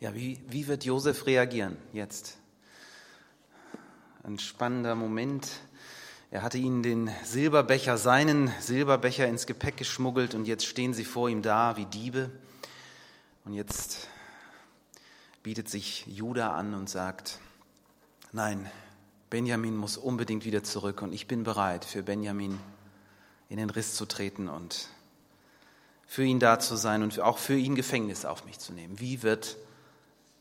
Ja, wie, wie wird Josef reagieren jetzt? Ein spannender Moment. Er hatte ihnen den Silberbecher, seinen Silberbecher ins Gepäck geschmuggelt und jetzt stehen sie vor ihm da wie Diebe. Und jetzt bietet sich Judah an und sagt, nein, Benjamin muss unbedingt wieder zurück und ich bin bereit, für Benjamin in den Riss zu treten und für ihn da zu sein und auch für ihn Gefängnis auf mich zu nehmen. Wie wird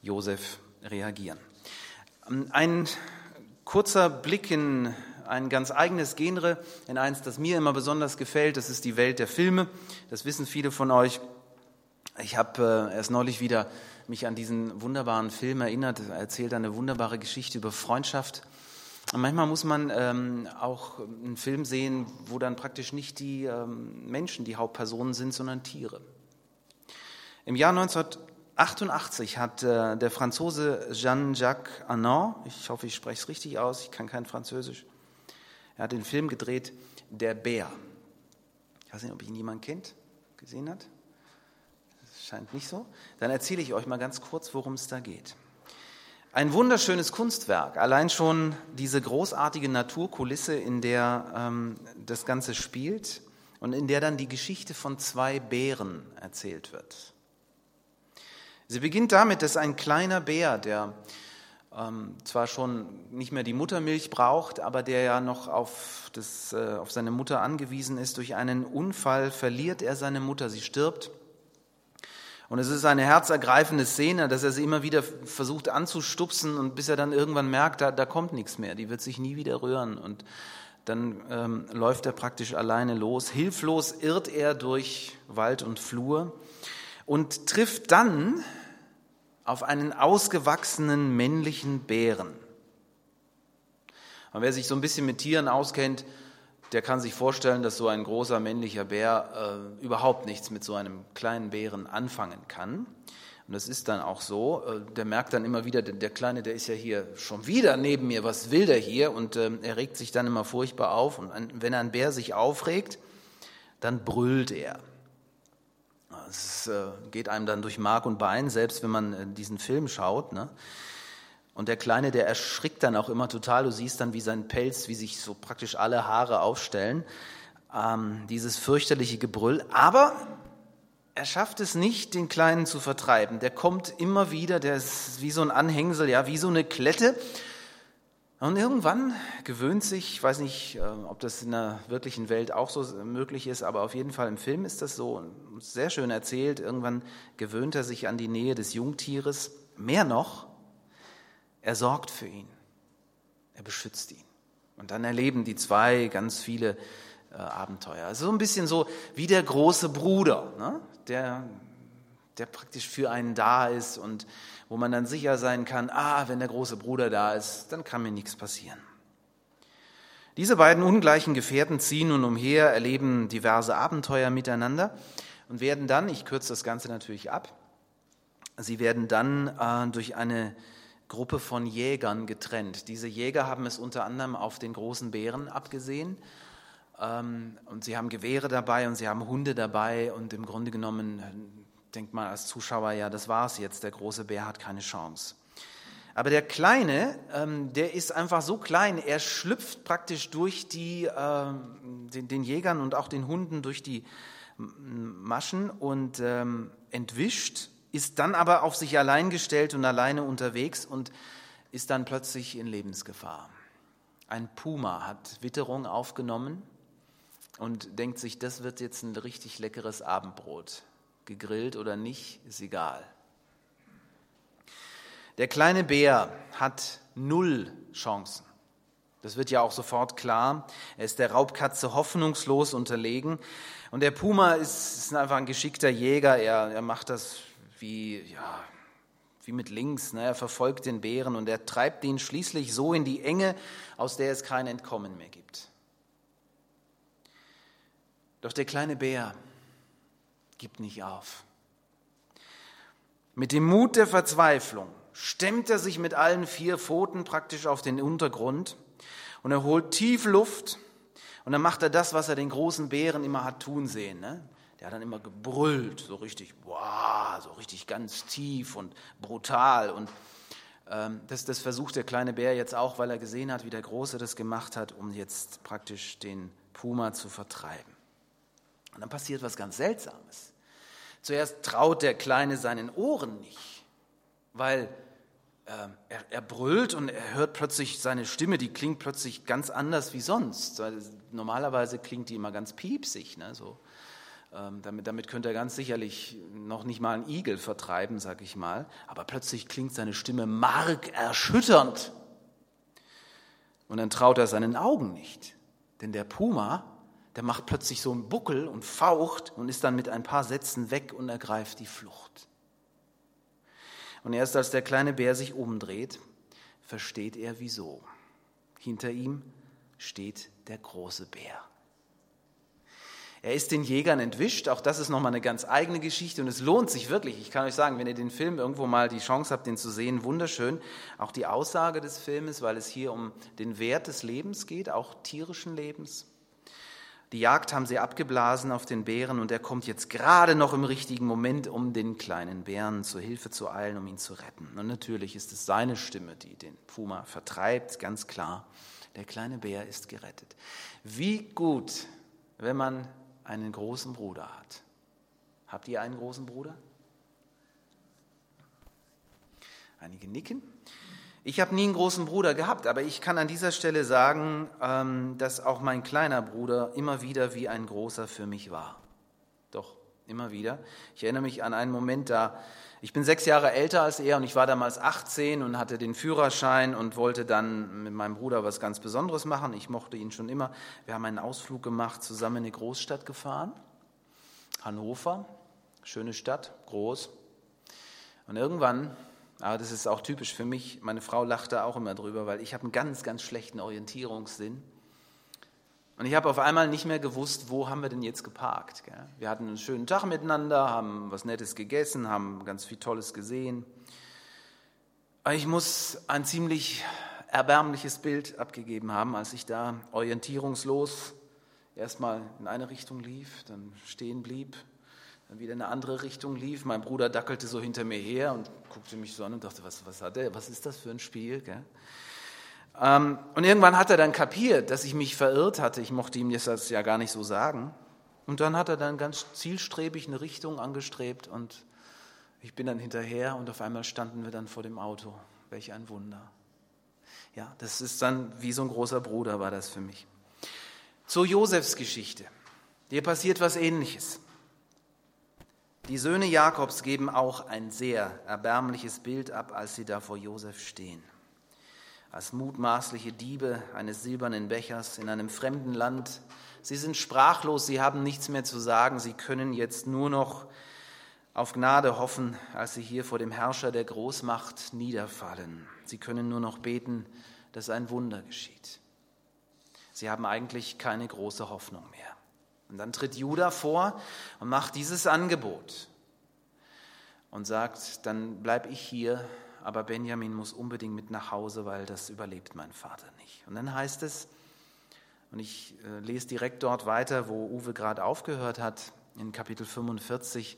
Josef reagieren. Ein kurzer Blick in ein ganz eigenes Genre, in eins, das mir immer besonders gefällt, das ist die Welt der Filme. Das wissen viele von euch. Ich habe äh, erst neulich wieder mich an diesen wunderbaren Film erinnert. Er erzählt eine wunderbare Geschichte über Freundschaft. Und manchmal muss man ähm, auch einen Film sehen, wo dann praktisch nicht die ähm, Menschen die Hauptpersonen sind, sondern Tiere. Im Jahr 19 88 hat äh, der Franzose Jean-Jacques Anand, ich hoffe, ich spreche es richtig aus, ich kann kein Französisch, er hat den Film gedreht, Der Bär. Ich weiß nicht, ob ihn jemand kennt, gesehen hat. Das scheint nicht so. Dann erzähle ich euch mal ganz kurz, worum es da geht. Ein wunderschönes Kunstwerk, allein schon diese großartige Naturkulisse, in der ähm, das Ganze spielt und in der dann die Geschichte von zwei Bären erzählt wird. Sie beginnt damit, dass ein kleiner Bär, der ähm, zwar schon nicht mehr die Muttermilch braucht, aber der ja noch auf, das, äh, auf seine Mutter angewiesen ist, durch einen Unfall verliert er seine Mutter, sie stirbt. Und es ist eine herzergreifende Szene, dass er sie immer wieder versucht anzustupsen und bis er dann irgendwann merkt, da, da kommt nichts mehr, die wird sich nie wieder rühren. Und dann ähm, läuft er praktisch alleine los. Hilflos irrt er durch Wald und Flur und trifft dann auf einen ausgewachsenen männlichen Bären. Und wer sich so ein bisschen mit Tieren auskennt, der kann sich vorstellen, dass so ein großer männlicher Bär äh, überhaupt nichts mit so einem kleinen Bären anfangen kann. Und das ist dann auch so. Äh, der merkt dann immer wieder, der, Kleine, der ist ja hier schon wieder neben mir, was will der hier? Und äh, er regt sich dann immer furchtbar auf. Und wenn ein Bär sich aufregt, dann brüllt er. Es äh, geht einem dann durch Mark und Bein, selbst wenn man äh, diesen Film schaut. Ne? Und der Kleine, der erschrickt dann auch immer total. Du siehst dann, wie sein Pelz, wie sich so praktisch alle Haare aufstellen. Ähm, dieses fürchterliche Gebrüll. Aber er schafft es nicht, den Kleinen zu vertreiben. Der kommt immer wieder, der ist wie so ein Anhängsel, ja, wie so eine Klette. Und irgendwann gewöhnt sich, ich weiß nicht, äh, ob das in der wirklichen Welt auch so möglich ist, aber auf jeden Fall im Film ist das so sehr schön erzählt. Irgendwann gewöhnt er sich an die Nähe des Jungtieres. Mehr noch, er sorgt für ihn. Er beschützt ihn. Und dann erleben die zwei ganz viele äh, Abenteuer. Also so ein bisschen so wie der große Bruder, ne? der, der praktisch für einen da ist und wo man dann sicher sein kann, ah, wenn der große Bruder da ist, dann kann mir nichts passieren. Diese beiden ungleichen Gefährten ziehen nun umher, erleben diverse Abenteuer miteinander und werden dann, ich kürze das Ganze natürlich ab, sie werden dann äh, durch eine Gruppe von Jägern getrennt. Diese Jäger haben es unter anderem auf den großen Bären abgesehen ähm, und sie haben Gewehre dabei und sie haben Hunde dabei und im Grunde genommen denkt man als Zuschauer, ja, das war's jetzt, der große Bär hat keine Chance. Aber der Kleine, ähm, der ist einfach so klein, er schlüpft praktisch durch die, äh, den, den, Jägern und auch den Hunden durch die Maschen und ähm, entwischt, ist dann aber auf sich allein gestellt und alleine unterwegs und ist dann plötzlich in Lebensgefahr. Ein Puma hat Witterung aufgenommen und denkt sich, das wird jetzt ein richtig leckeres Abendbrot gegrillt oder nicht, ist egal. Der kleine Bär hat null Chancen. Das wird ja auch sofort klar. Er ist der Raubkatze hoffnungslos unterlegen. Und der Puma ist, ist einfach ein geschickter Jäger. Er, er macht das wie, ja, wie mit links. Ne? Er verfolgt den Bären und er treibt ihn schließlich so in die Enge, aus der es kein Entkommen mehr gibt. Doch der kleine Bär, gibt nicht auf. Mit dem Mut der Verzweiflung stemmt er sich mit allen vier Pfoten praktisch auf den Untergrund und er holt tief Luft und dann macht er das, was er den großen Bären immer hat tun sehen. Ne? Der hat dann immer gebrüllt, so richtig, Ja, so richtig ganz tief und brutal. Und ähm, das, das versucht der kleine Bär jetzt auch, weil er gesehen hat, wie der Große das gemacht hat, um jetzt praktisch den Puma zu vertreiben. Und dann passiert was ganz Seltsames. Zuerst traut der Kleine seinen Ohren nicht, weil äh, er, er, brüllt und er hört plötzlich seine Stimme, die klingt plötzlich ganz anders wie sonst. Normalerweise klingt die immer ganz piepsig. Ne? So, ähm, damit, damit könnte er ganz sicherlich noch nicht mal einen Igel vertreiben, sag ich mal. Aber plötzlich klingt seine Stimme markerschütternd. Und dann traut er seinen Augen nicht. Denn der Puma, der macht plötzlich so einen Buckel und faucht und ist dann mit ein paar Sätzen weg und ergreift die Flucht. Und erst als der kleine Bär sich umdreht, versteht er wieso. Hinter ihm steht der große Bär. Er ist den Jägern entwischt. Auch das ist nochmal eine ganz eigene Geschichte und es lohnt sich wirklich. Ich kann euch sagen, wenn ihr den Film irgendwo mal die Chance habt, den zu sehen, wunderschön. Auch die Aussage des Filmes, weil es hier um den Wert des Lebens geht, auch tierischen Lebens. Die Jagd haben sie abgeblasen auf den Bären und er kommt jetzt gerade noch im richtigen Moment, um den kleinen Bären zur Hilfe zu eilen, um ihn zu retten. Und natürlich ist es seine Stimme, die den Puma vertreibt, ganz klar. Der kleine Bär ist gerettet. Wie gut, wenn man einen großen Bruder hat. Habt ihr einen großen Bruder? Einige nicken. Ich habe nie einen großen Bruder gehabt, aber ich kann an dieser Stelle sagen, ähm, dass auch mein kleiner Bruder immer wieder wie ein großer für mich war. Doch, immer wieder. Ich erinnere mich an einen Moment, da ich bin sechs Jahre älter als er und ich war damals 18 und hatte den Führerschein und wollte dann mit meinem Bruder was ganz Besonderes machen. Ich mochte ihn schon immer. Wir haben einen Ausflug gemacht, zusammen in eine Großstadt gefahren. Hannover, schöne Stadt, groß. Und irgendwann, aber das ist auch typisch für mich, meine Frau lachte auch immer drüber, weil ich habe einen ganz, ganz schlechten Orientierungssinn. Und ich habe auf einmal nicht mehr gewusst, wo haben wir denn jetzt geparkt. Gell? Wir hatten einen schönen Tag miteinander, haben was Nettes gegessen, haben ganz viel Tolles gesehen. Aber ich muss ein ziemlich erbärmliches Bild abgegeben haben, als ich da orientierungslos erstmal in eine Richtung lief, dann stehen blieb, dann wieder in eine andere Richtung lief. Mein Bruder dackelte so hinter mir her und guckte mich so an und dachte, was, was hat er, was ist das für ein Spiel? Ähm, und irgendwann hat er dann kapiert, dass ich mich verirrt hatte. Ich mochte ihm das ja gar nicht so sagen. Und dann hat er dann ganz zielstrebig eine Richtung angestrebt und ich bin dann hinterher und auf einmal standen wir dann vor dem Auto. Welch ein Wunder. Ja, das ist dann wie so ein großer Bruder war das für mich. Zur Josefs Geschichte. Hier passiert was Ähnliches. Die Söhne Jakobs geben auch ein sehr erbärmliches Bild ab, als sie da vor Josef stehen als mutmaßliche Diebe eines silbernen Bechers in einem fremden Land. Sie sind sprachlos, sie haben nichts mehr zu sagen, sie können jetzt nur noch auf Gnade hoffen, als sie hier vor dem Herrscher der Großmacht niederfallen. Sie können nur noch beten, dass ein Wunder geschieht. Sie haben eigentlich keine große Hoffnung mehr. Und dann tritt Judah vor und macht dieses Angebot und sagt, dann bleib ich hier aber Benjamin muss unbedingt mit nach Hause, weil das überlebt mein Vater nicht. Und dann heißt es, und ich äh, lese direkt dort weiter, wo Uwe gerade aufgehört hat, in Kapitel 45,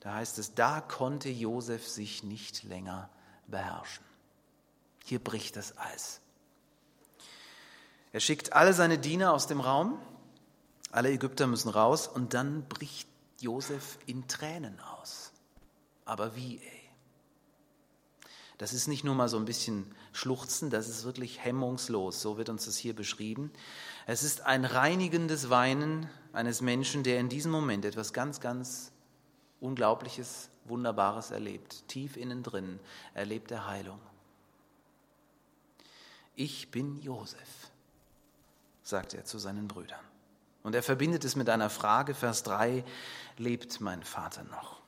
da heißt es, da konnte Josef sich nicht länger beherrschen. Hier bricht das Eis. Er schickt alle seine Diener aus dem Raum, alle Ägypter müssen raus und dann bricht Josef in Tränen aus. Aber wie, ey? Das ist nicht nur mal so ein bisschen Schluchzen, das ist wirklich hemmungslos, so wird uns das hier beschrieben. Es ist ein reinigendes Weinen eines Menschen, der in diesem Moment etwas ganz, ganz Unglaubliches, Wunderbares erlebt. Tief innen drin erlebt er Heilung. Ich bin Josef, sagt er zu seinen Brüdern. Und er verbindet es mit einer Frage, Vers 3, lebt mein Vater noch?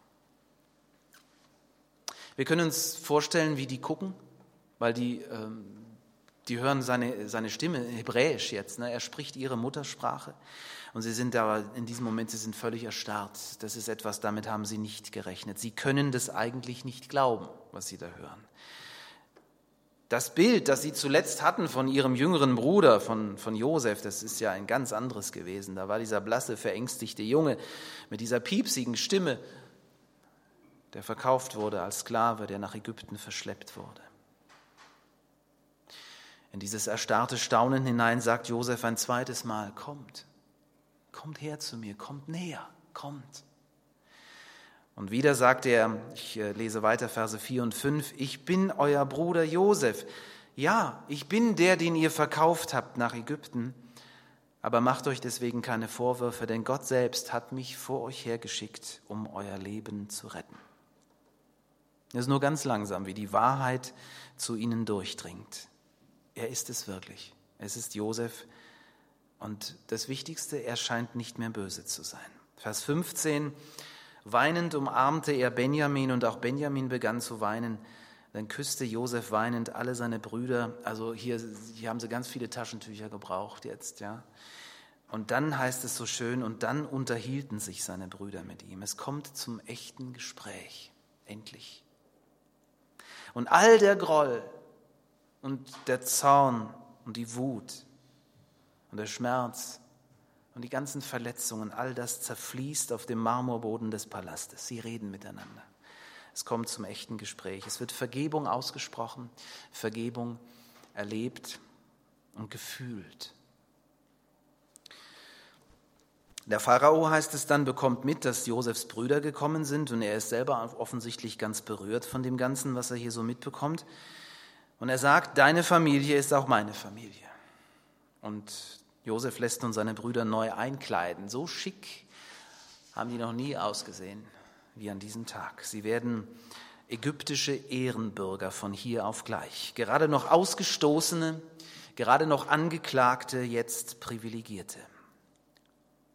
Wir können uns vorstellen, wie die gucken, weil die, ähm, die hören seine, seine Stimme, Hebräisch jetzt. Ne? Er spricht ihre Muttersprache. Und sie sind aber in diesem Moment, sie sind völlig erstarrt. Das ist etwas, damit haben sie nicht gerechnet. Sie können das eigentlich nicht glauben, was sie da hören. Das Bild, das sie zuletzt hatten von ihrem jüngeren Bruder, von, von Josef, das ist ja ein ganz anderes gewesen. Da war dieser blasse, verängstigte Junge mit dieser piepsigen Stimme der verkauft wurde als Sklave, der nach Ägypten verschleppt wurde. In dieses erstarrte Staunen hinein sagt Josef ein zweites Mal, kommt, kommt her zu mir, kommt näher, kommt. Und wieder sagt er, ich äh, lese weiter Verse 4 und 5, ich bin euer Bruder Josef. Ja, ich bin der, den ihr verkauft habt nach Ägypten. Aber macht euch deswegen keine Vorwürfe, denn Gott selbst hat mich vor euch hergeschickt, um euer Leben zu retten. Es ist nur ganz langsam, wie die Wahrheit zu ihnen durchdringt. Er ist es wirklich. Es ist Josef. Und das Wichtigste, er scheint nicht mehr böse zu sein. Vers 15. Weinend umarmte er Benjamin und auch Benjamin begann zu weinen. Dann küsste Josef weinend alle seine Brüder. Also hier, hier haben sie ganz viele Taschentücher gebraucht jetzt, ja. Und dann heißt es so schön, und dann unterhielten sich seine Brüder mit ihm. Es kommt zum echten Gespräch, endlich. Und all der Groll und der Zorn und die Wut und der Schmerz und die ganzen Verletzungen, all das zerfließt auf dem Marmorboden des Palastes. Sie reden miteinander. Es kommt zum echten Gespräch. Es wird Vergebung ausgesprochen, Vergebung erlebt und gefühlt. Der Pharao, heißt es dann, bekommt mit, dass Josefs Brüder gekommen sind und er ist selber offensichtlich ganz berührt von dem Ganzen, was er hier so mitbekommt. Und er sagt, deine Familie ist auch meine Familie. Und Josef lässt nun seine Brüder neu einkleiden. So schick haben die noch nie ausgesehen wie an diesem Tag. Sie werden ägyptische Ehrenbürger von hier auf gleich. Gerade noch Ausgestoßene, gerade noch Angeklagte, jetzt Privilegierte.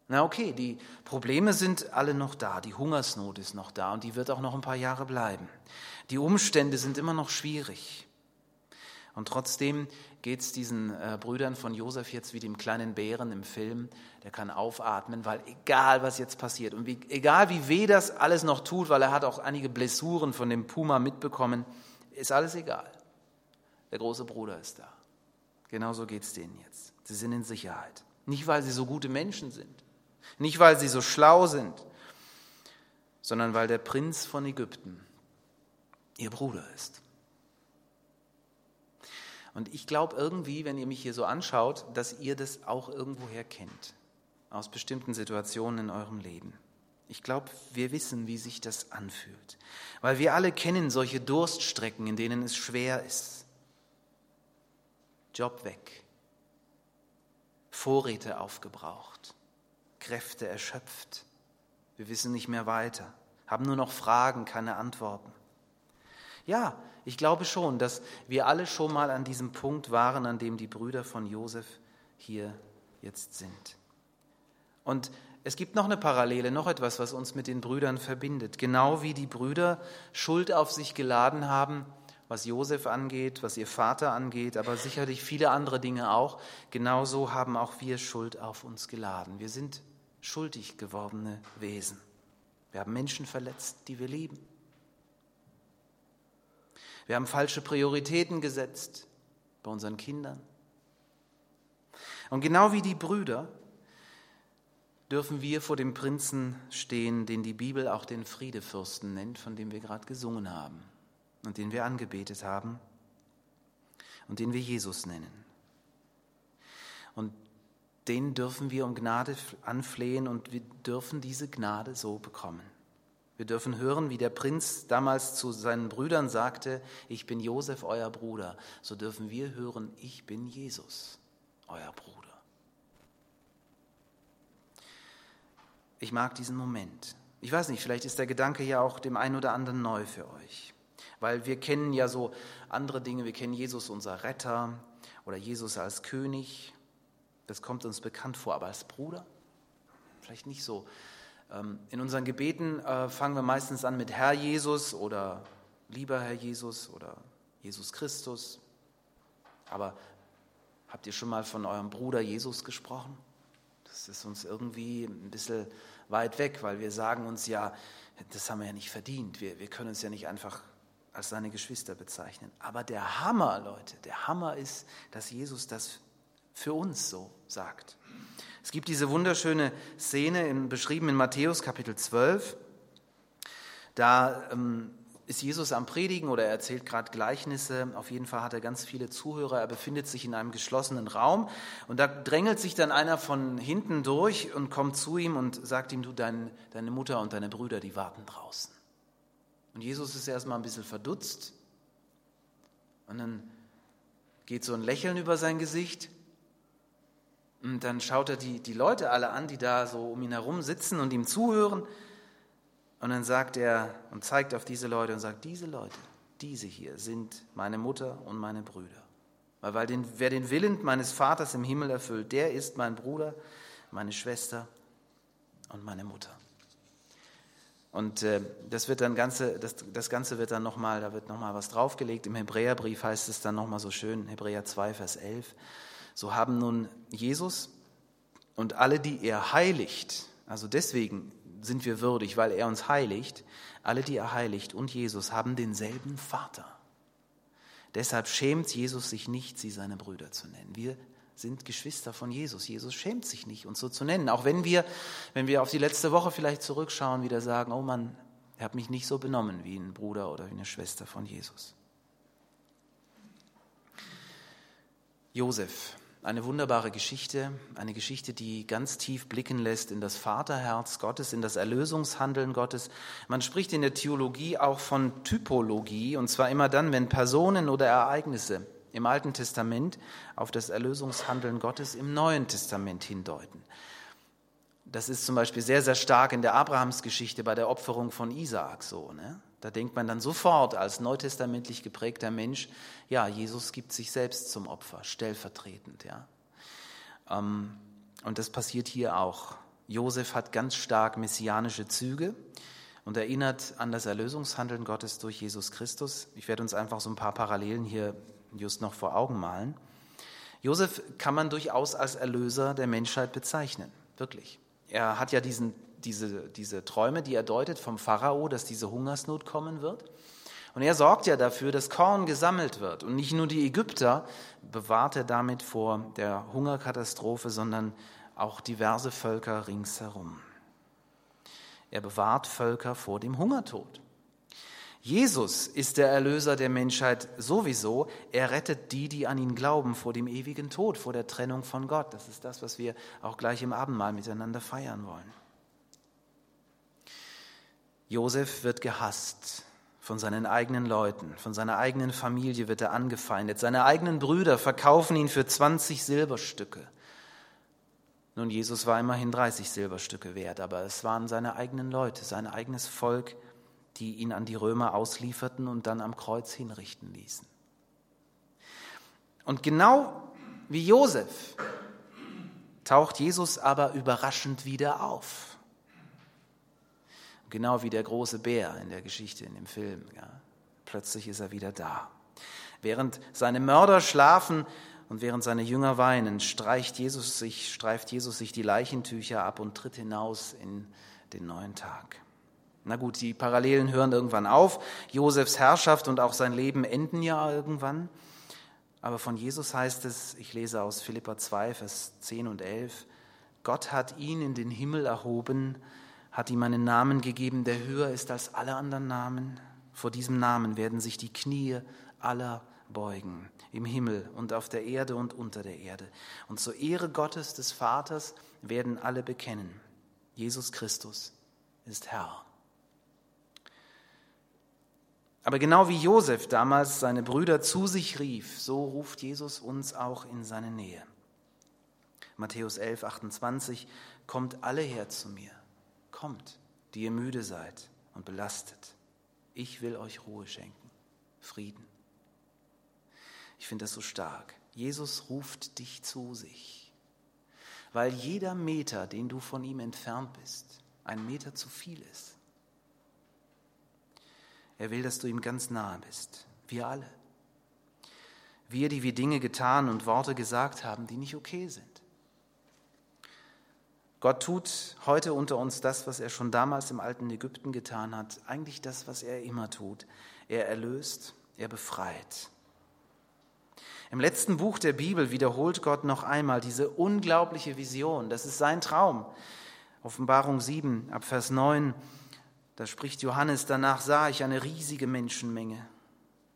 Na okay, die Probleme sind alle noch da, die Hungersnot ist noch da und die wird auch noch ein paar Jahre bleiben. Die Umstände sind immer noch schwierig. Und trotzdem geht es diesen äh, Brüdern von Josef jetzt wie dem kleinen Bären im Film, der kann aufatmen, weil egal was jetzt passiert und wie, egal wie weh das alles noch tut, weil er hat auch einige Blessuren von dem Puma mitbekommen, ist alles egal. Der große Bruder ist da. Genauso geht es denen jetzt. Sie sind in Sicherheit. Nicht, weil sie so gute Menschen sind, nicht, weil sie so schlau sind, sondern weil der Prinz von Ägypten ihr Bruder ist. Und ich glaube irgendwie, wenn ihr mich hier so anschaut, dass ihr das auch irgendwoher kennt, aus bestimmten Situationen in eurem Leben. Ich glaube, wir wissen, wie sich das anfühlt, weil wir alle kennen solche Durststrecken, in denen es schwer ist. Job weg, Vorräte aufgebraucht, Kräfte erschöpft, wir wissen nicht mehr weiter, haben nur noch Fragen, keine Antworten. Ja, ich glaube schon, dass wir alle schon mal an diesem Punkt waren, an dem die Brüder von Josef hier jetzt sind. Und es gibt noch eine Parallele, noch etwas, was uns mit den Brüdern verbindet. Genau wie die Brüder Schuld auf sich geladen haben, was Josef angeht, was ihr Vater angeht, aber sicherlich viele andere Dinge auch, genauso haben auch wir Schuld auf uns geladen. Wir sind schuldig gewordene Wesen. Wir haben Menschen verletzt, die wir lieben. Wir haben falsche Prioritäten gesetzt bei unseren Kindern. Und genau wie die Brüder dürfen wir vor dem Prinzen stehen, den die Bibel auch den Friedefürsten nennt, von dem wir gerade gesungen haben und den wir angebetet haben und den wir Jesus nennen. Und den dürfen wir um Gnade anflehen und wir dürfen diese Gnade so bekommen. Wir dürfen hören, wie der Prinz damals zu seinen Brüdern sagte, ich bin Josef, euer Bruder. So dürfen wir hören, ich bin Jesus, euer Bruder. Ich mag diesen Moment. Ich weiß nicht, vielleicht ist der Gedanke ja auch dem einen oder anderen neu für euch. Weil wir kennen ja so andere Dinge. Wir kennen Jesus, unser Retter, oder Jesus als König. Das kommt uns bekannt vor. Aber als Bruder? Vielleicht nicht so. Ähm, in unseren Gebeten äh, fangen wir meistens an mit Herr Jesus oder lieber Herr Jesus oder Jesus Christus. Aber habt ihr schon mal von eurem Bruder Jesus gesprochen? Das ist uns irgendwie ein bisschen weit weg, weil wir sagen uns ja, das haben wir ja nicht verdient. Wir, wir können uns ja nicht einfach als seine Geschwister bezeichnen. Aber der Hammer, Leute, der Hammer ist, dass Jesus das für uns so sagt. Es gibt diese wunderschöne Szene in, beschrieben in Matthäus Kapitel 12. Da ähm, ist Jesus am Predigen oder er erzählt gerade Gleichnisse. Auf jeden Fall hat er ganz viele Zuhörer. Er befindet sich in einem geschlossenen Raum und da drängelt sich dann einer von hinten durch und kommt zu ihm und sagt ihm, du, dein, deine Mutter und deine Brüder, die warten draußen. Und Jesus ist erstmal ein bisschen verdutzt und dann geht so ein Lächeln über sein Gesicht und dann schaut er die, die Leute alle an, die da so um ihn herum sitzen und ihm zuhören und dann sagt er und zeigt auf diese Leute und sagt, diese Leute, diese hier sind meine Mutter und meine Brüder. Weil, weil den, wer den Willen meines Vaters im Himmel erfüllt, der ist mein Bruder, meine Schwester und meine Mutter. Und äh, das wird dann ganze, das, das Ganze wird dann nochmal, da wird nochmal was draufgelegt. Im Hebräerbrief heißt es dann nochmal so schön, Hebräer 2, Vers 11. So haben nun Jesus und alle, die er heiligt, also deswegen sind wir würdig, weil er uns heiligt. Alle, die er heiligt und Jesus haben denselben Vater. Deshalb schämt Jesus sich nicht, sie seine Brüder zu nennen. Wir sind Geschwister von Jesus. Jesus schämt sich nicht, uns so zu nennen. Auch wenn wir, wenn wir auf die letzte Woche vielleicht zurückschauen, wieder sagen, oh Mann, er hat mich nicht so benommen wie ein Bruder oder wie eine Schwester von Jesus. Josef, eine wunderbare Geschichte, eine Geschichte, die ganz tief blicken lässt in das Vaterherz Gottes, in das Erlösungshandeln Gottes. Man spricht in der Theologie auch von Typologie, und zwar immer dann, wenn Personen oder Ereignisse im Alten Testament auf das Erlösungshandeln Gottes im Neuen Testament hindeuten. Das ist zum Beispiel sehr, sehr stark in der Abrahamsgeschichte bei der Opferung von Isaak so. Ne? Da denkt man dann sofort als neutestamentlich geprägter Mensch, ja, Jesus gibt sich selbst zum Opfer, stellvertretend. Ja. Ähm, und das passiert hier auch. Josef hat ganz stark messianische Züge und erinnert an das Erlösungshandeln Gottes durch Jesus Christus. Ich werde uns einfach so ein paar Parallelen hier just noch vor Augen malen. Josef kann man durchaus als Erlöser der Menschheit bezeichnen, wirklich. Er hat ja diesen diese, diese Träume, die er deutet vom Pharao, dass diese Hungersnot kommen wird. Und er sorgt ja dafür, dass Korn gesammelt wird. Und nicht nur die Ägypter bewahrt er damit vor der Hungerkatastrophe, sondern auch diverse Völker ringsherum. Er bewahrt Völker vor dem Hungertod. Jesus ist der Erlöser der Menschheit sowieso. Er rettet die, die an ihn glauben, vor dem ewigen Tod, vor der Trennung von Gott. Das ist das, was wir auch gleich im Abendmahl miteinander feiern wollen. Josef wird gehasst von seinen eigenen Leuten, von seiner eigenen Familie wird er angefeindet. Seine eigenen Brüder verkaufen ihn für 20 Silberstücke. Nun, Jesus war immerhin 30 Silberstücke wert, aber es waren seine eigenen Leute, sein eigenes Volk, die ihn an die Römer auslieferten und dann am Kreuz hinrichten ließen. Und genau wie Josef taucht Jesus aber überraschend wieder auf. Genau wie der große Bär in der Geschichte, in dem Film. Ja. Plötzlich ist er wieder da. Während seine Mörder schlafen und während seine Jünger weinen, streicht Jesus sich, streift Jesus sich die Leichentücher ab und tritt hinaus in den neuen Tag. Na gut, die Parallelen hören irgendwann auf. Josefs Herrschaft und auch sein Leben enden ja irgendwann. Aber von Jesus heißt es, ich lese aus Philippa 2, Vers 10 und 11, Gott hat ihn in den Himmel erhoben hat ihm einen Namen gegeben, der höher ist als alle anderen Namen. Vor diesem Namen werden sich die Knie aller beugen, im Himmel und auf der Erde und unter der Erde. Und zur Ehre Gottes des Vaters werden alle bekennen, Jesus Christus ist Herr. Aber genau wie Josef damals seine Brüder zu sich rief, so ruft Jesus uns auch in seine Nähe. Matthäus 11, 28, kommt alle her zu mir Kommt, die ihr müde seid und belastet. Ich will euch Ruhe schenken, Frieden. Ich finde das so stark. Jesus ruft dich zu sich, weil jeder Meter, den du von ihm entfernt bist, ein Meter zu viel ist. Er will, dass du ihm ganz nahe bist, wir alle. Wir, die wir Dinge getan und Worte gesagt haben, die nicht okay sind. Gott tut heute unter uns das, was er schon damals im alten Ägypten getan hat, eigentlich das, was er immer tut. Er erlöst, er befreit. Im letzten Buch der Bibel wiederholt Gott noch einmal diese unglaubliche Vision. Das ist sein Traum. Offenbarung 7 ab Vers 9. Da spricht Johannes, danach sah ich eine riesige Menschenmenge,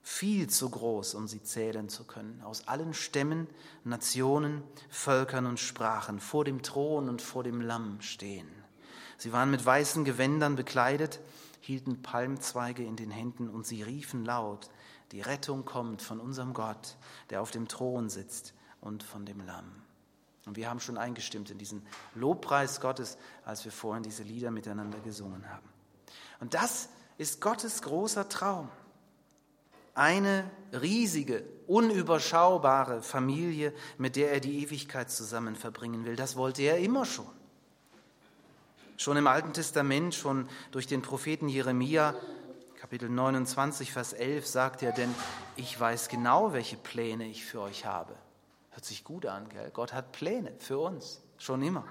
viel zu groß, um sie zählen zu können, aus allen Stämmen, Nationen, Völkern und Sprachen, vor dem Thron und vor dem Lamm stehen. Sie waren mit weißen Gewändern bekleidet, hielten Palmzweige in den Händen und sie riefen laut, die Rettung kommt von unserem Gott, der auf dem Thron sitzt und von dem Lamm. Und wir haben schon eingestimmt in diesen Lobpreis Gottes, als wir vorhin diese Lieder miteinander gesungen haben. Und das ist Gottes großer Traum. Eine riesige, unüberschaubare Familie, mit der er die Ewigkeit zusammen verbringen will. Das wollte er immer schon. Schon im Alten Testament, schon durch den Propheten Jeremia, Kapitel 29, Vers 11, sagt er, denn ich weiß genau, welche Pläne ich für euch habe. Hört sich gut an, gell? Gott hat Pläne für uns, schon immer.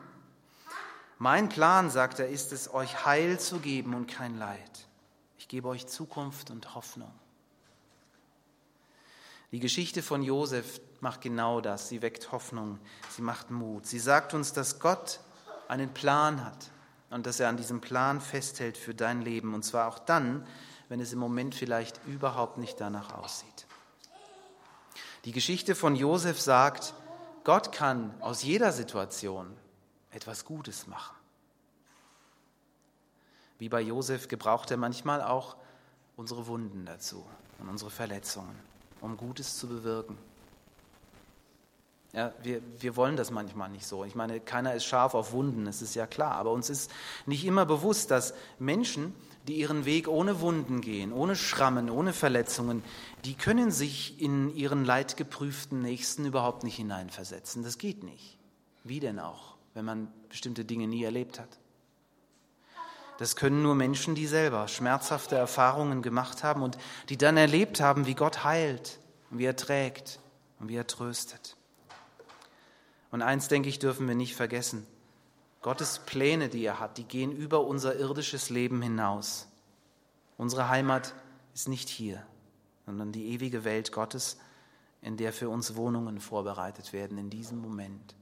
Mein Plan, sagt er, ist es, euch Heil zu geben und kein Leid. Ich gebe euch Zukunft und Hoffnung. Die Geschichte von Josef macht genau das. Sie weckt Hoffnung, sie macht Mut. Sie sagt uns, dass Gott einen Plan hat und dass er an diesem Plan festhält für dein Leben. Und zwar auch dann, wenn es im Moment vielleicht überhaupt nicht danach aussieht. Die Geschichte von Josef sagt, Gott kann aus jeder Situation etwas Gutes machen. Wie bei Josef gebraucht er manchmal auch unsere Wunden dazu und unsere Verletzungen, um Gutes zu bewirken. Ja, wir, wir wollen das manchmal nicht so. Ich meine, keiner ist scharf auf Wunden, das ist ja klar. Aber uns ist nicht immer bewusst, dass Menschen, die ihren Weg ohne Wunden gehen, ohne Schrammen, ohne Verletzungen, die können sich in ihren leidgeprüften Nächsten überhaupt nicht hineinversetzen. Das geht nicht. Wie denn auch, wenn man bestimmte Dinge nie erlebt hat? Das können nur Menschen, die selber schmerzhafte Erfahrungen gemacht haben und die dann erlebt haben, wie Gott heilt und wie er trägt und wie er tröstet. Und eins, denke ich, dürfen wir nicht vergessen. Gottes Pläne, die er hat, die gehen über unser irdisches Leben hinaus. Unsere Heimat ist nicht hier, sondern die ewige Welt Gottes, in der für uns Wohnungen vorbereitet werden in diesem Moment.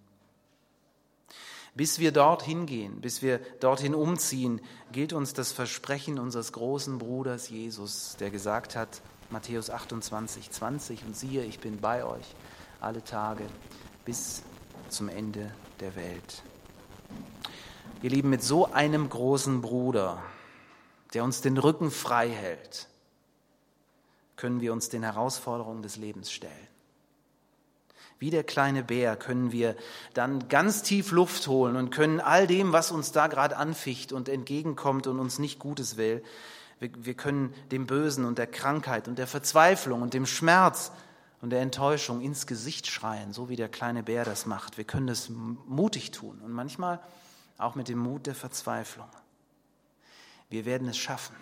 Bis wir dorthin gehen, bis wir dorthin umziehen, gilt uns das Versprechen unseres großen Bruders Jesus, der gesagt hat, Matthäus 28, 20, und siehe, ich bin bei euch alle Tage bis zum Ende der Welt. Ihr Lieben, mit so einem großen Bruder, der uns den Rücken frei hält, können wir uns den Herausforderungen des Lebens stellen. Wie der kleine Bär können wir dann ganz tief Luft holen und können all dem, was uns da gerade anficht und entgegenkommt und uns nicht Gutes will, wir, wir können dem Bösen und der Krankheit und der Verzweiflung und dem Schmerz und der Enttäuschung ins Gesicht schreien, so wie der kleine Bär das macht. Wir können das mutig tun und manchmal auch mit dem Mut der Verzweiflung. Wir werden es schaffen.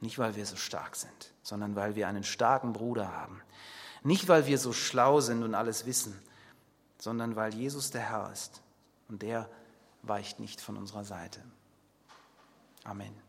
Nicht, weil wir so stark sind, sondern weil wir einen starken Bruder haben. Nicht, weil wir so schlau sind und alles wissen, sondern weil Jesus der Herr ist und der weicht nicht von unserer Seite. Amen.